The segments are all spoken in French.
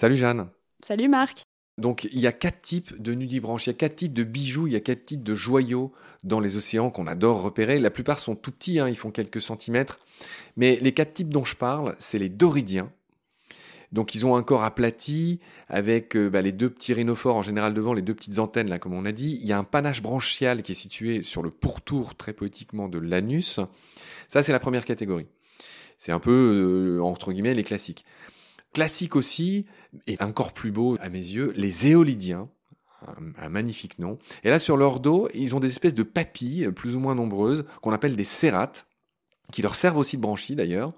Salut Jeanne. Salut Marc. Donc il y a quatre types de nudibranches, il y a quatre types de bijoux, il y a quatre types de joyaux dans les océans qu'on adore repérer. La plupart sont tout petits, hein, ils font quelques centimètres. Mais les quatre types dont je parle, c'est les doridiens. Donc ils ont un corps aplati avec euh, bah, les deux petits rhinophores en général devant, les deux petites antennes là comme on a dit. Il y a un panache branchial qui est situé sur le pourtour très poétiquement de l'anus. Ça c'est la première catégorie. C'est un peu euh, entre guillemets les classiques. Classique aussi, et encore plus beau à mes yeux, les éolidiens. Un, magnifique nom. Et là, sur leur dos, ils ont des espèces de papilles, plus ou moins nombreuses, qu'on appelle des cérates, qui leur servent aussi de branchies d'ailleurs,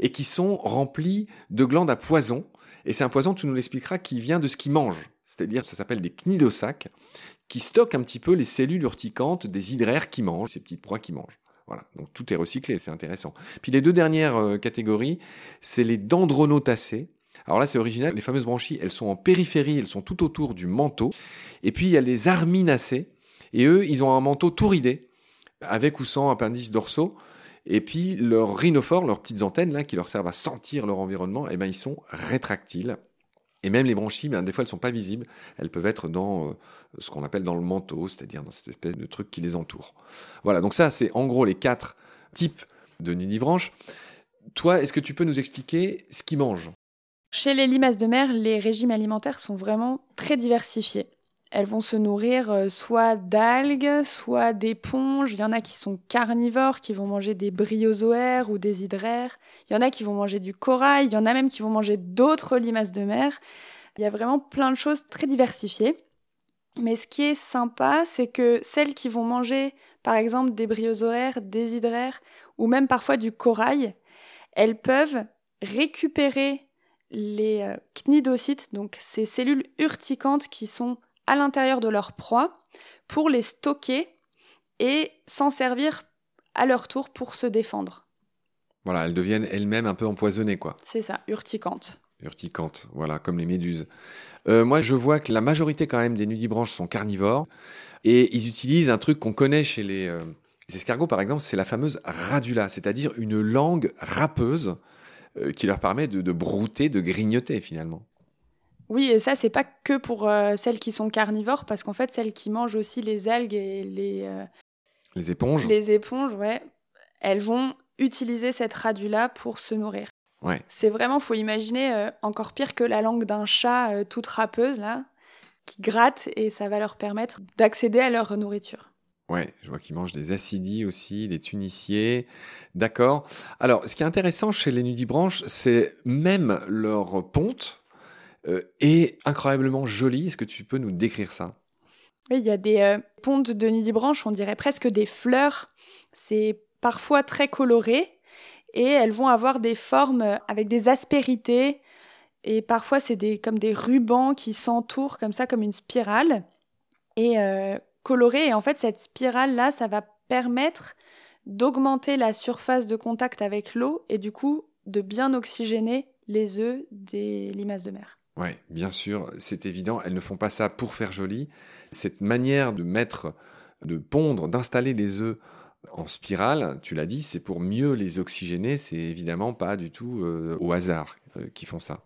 et qui sont remplies de glandes à poison. Et c'est un poison, tu nous l'expliqueras, qui vient de ce qu'ils mangent. C'est-à-dire, ça s'appelle des cnidosacs, qui stockent un petit peu les cellules urticantes des hydraires qui mangent, ces petites proies qui mangent. Voilà, donc tout est recyclé, c'est intéressant. Puis les deux dernières euh, catégories, c'est les dendronotacées. Alors là, c'est original, les fameuses branchies, elles sont en périphérie, elles sont tout autour du manteau. Et puis il y a les arminacées, et eux, ils ont un manteau tout ridé, avec ou sans appendices dorsaux. Et puis leurs rhinophores, leurs petites antennes là, qui leur servent à sentir leur environnement, eh ben, ils sont rétractiles. Et même les branchies, ben, des fois, elles sont pas visibles. Elles peuvent être dans euh, ce qu'on appelle dans le manteau, c'est-à-dire dans cette espèce de truc qui les entoure. Voilà, donc ça, c'est en gros les quatre types de nudibranches. Toi, est-ce que tu peux nous expliquer ce qu'ils mangent? Chez les limaces de mer, les régimes alimentaires sont vraiment très diversifiés. Elles vont se nourrir euh, soit d'algues, soit d'éponges. Il y en a qui sont carnivores, qui vont manger des bryozoaires ou des hydraires. Il y en a qui vont manger du corail. Il y en a même qui vont manger d'autres limaces de mer. Il y a vraiment plein de choses très diversifiées. Mais ce qui est sympa, c'est que celles qui vont manger, par exemple, des bryozoaires, des hydraires, ou même parfois du corail, elles peuvent récupérer les euh, cnidocytes, donc ces cellules urticantes qui sont à l'intérieur de leur proie, pour les stocker et s'en servir à leur tour pour se défendre. Voilà, elles deviennent elles-mêmes un peu empoisonnées, quoi. C'est ça, urticantes. Urticantes, voilà, comme les méduses. Euh, moi, je vois que la majorité quand même des nudibranches sont carnivores et ils utilisent un truc qu'on connaît chez les, euh, escargots, par exemple, c'est la fameuse radula, c'est-à-dire une langue râpeuse euh, qui leur permet de, brouter, de grignoter finalement. Oui, et ça, c'est pas que pour celles qui sont carnivores, parce qu'en fait, celles qui mangent aussi les algues et les. les éponges. Les éponges, ouais. Elles vont utiliser cette radula pour se nourrir. C'est vraiment, faut imaginer euh, encore pire que la langue d'un chat euh, toute râpeuse là, qui gratte et ça va leur permettre d'accéder à leur nourriture. Ouais, je vois qu'ils mangent des acidies aussi, des tuniciers. D'accord. Alors, ce qui est intéressant chez les nudibranches, c'est même leur ponte euh, est incroyablement jolie. Est-ce que tu peux nous décrire ça? Oui, il y a des pontes de nudibranches, on dirait presque des fleurs. C'est parfois très coloré et elles vont avoir des formes avec des aspérités et parfois c'est des comme des rubans qui s'entourent comme ça comme une spirale et euh, colorées et en fait cette spirale là ça va permettre d'augmenter la surface de contact avec l'eau et du coup de bien oxygéner les œufs des limaces de mer. Oui, bien sûr, c'est évident, elles ne font pas ça pour faire joli. Cette manière de mettre, de pondre, d'installer les œufs en spirale, tu l'as dit, c'est pour mieux les oxygéner, c'est évidemment pas du tout euh, au hasard euh, font ça.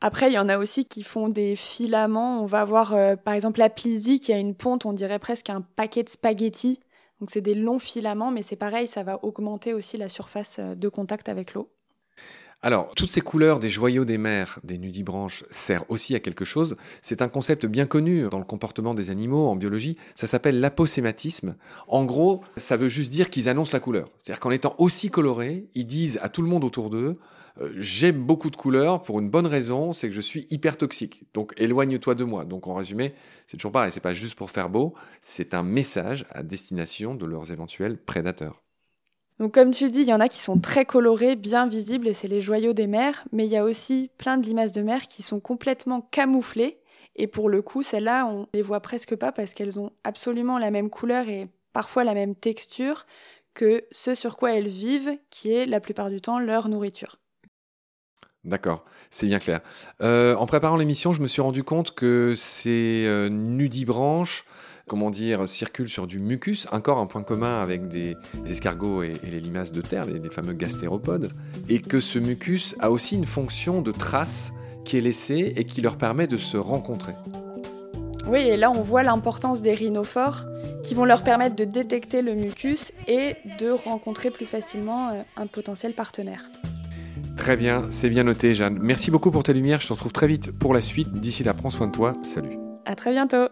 Après, il y en a aussi qui font des filaments. On va voir euh, par exemple la plisie qui a une ponte, on dirait presque un paquet de spaghettis. Donc c'est des longs filaments, mais c'est pareil, ça va augmenter aussi la surface de contact avec l'eau. Alors, toutes ces couleurs des joyaux des mers, des nudibranches, servent aussi à quelque chose. C'est un concept bien connu dans le comportement des animaux, en biologie. Ça s'appelle l'aposématisme. En gros, ça veut juste dire qu'ils annoncent la couleur. C'est-à-dire qu'en étant aussi colorés, ils disent à tout le monde autour d'eux, euh, j'aime beaucoup de couleurs pour une bonne raison, c'est que je suis hyper toxique. Donc éloigne-toi de moi. Donc en résumé, c'est toujours pareil, c'est pas juste pour faire beau, c'est un message à destination de leurs éventuels prédateurs. Donc comme tu dis, il y en a qui sont très colorés, bien visibles, et c'est les joyaux des mers, mais il y a aussi plein de limaces de mer qui sont complètement camouflées, et pour le coup, celles-là, on les voit presque pas parce qu'elles ont absolument la même couleur et parfois la même texture que ce sur quoi elles vivent, qui est la plupart du temps leur nourriture. D'accord, c'est bien clair. Euh, en préparant l'émission, je me suis rendu compte que ces euh, nudibranches, comment dire, circulent sur du mucus, encore un point commun avec des, escargots et, les limaces de terre, les, les, fameux gastéropodes, et que ce mucus a aussi une fonction de trace qui est laissée et qui leur permet de se rencontrer. Oui, et là on voit l'importance des rhinophores qui vont leur permettre de détecter le mucus et de rencontrer plus facilement euh, un potentiel partenaire. Très bien, c'est bien noté, Jeanne. Merci beaucoup pour ta lumière. Je te retrouve très vite pour la suite. D'ici là, prends soin de toi. Salut. À très bientôt.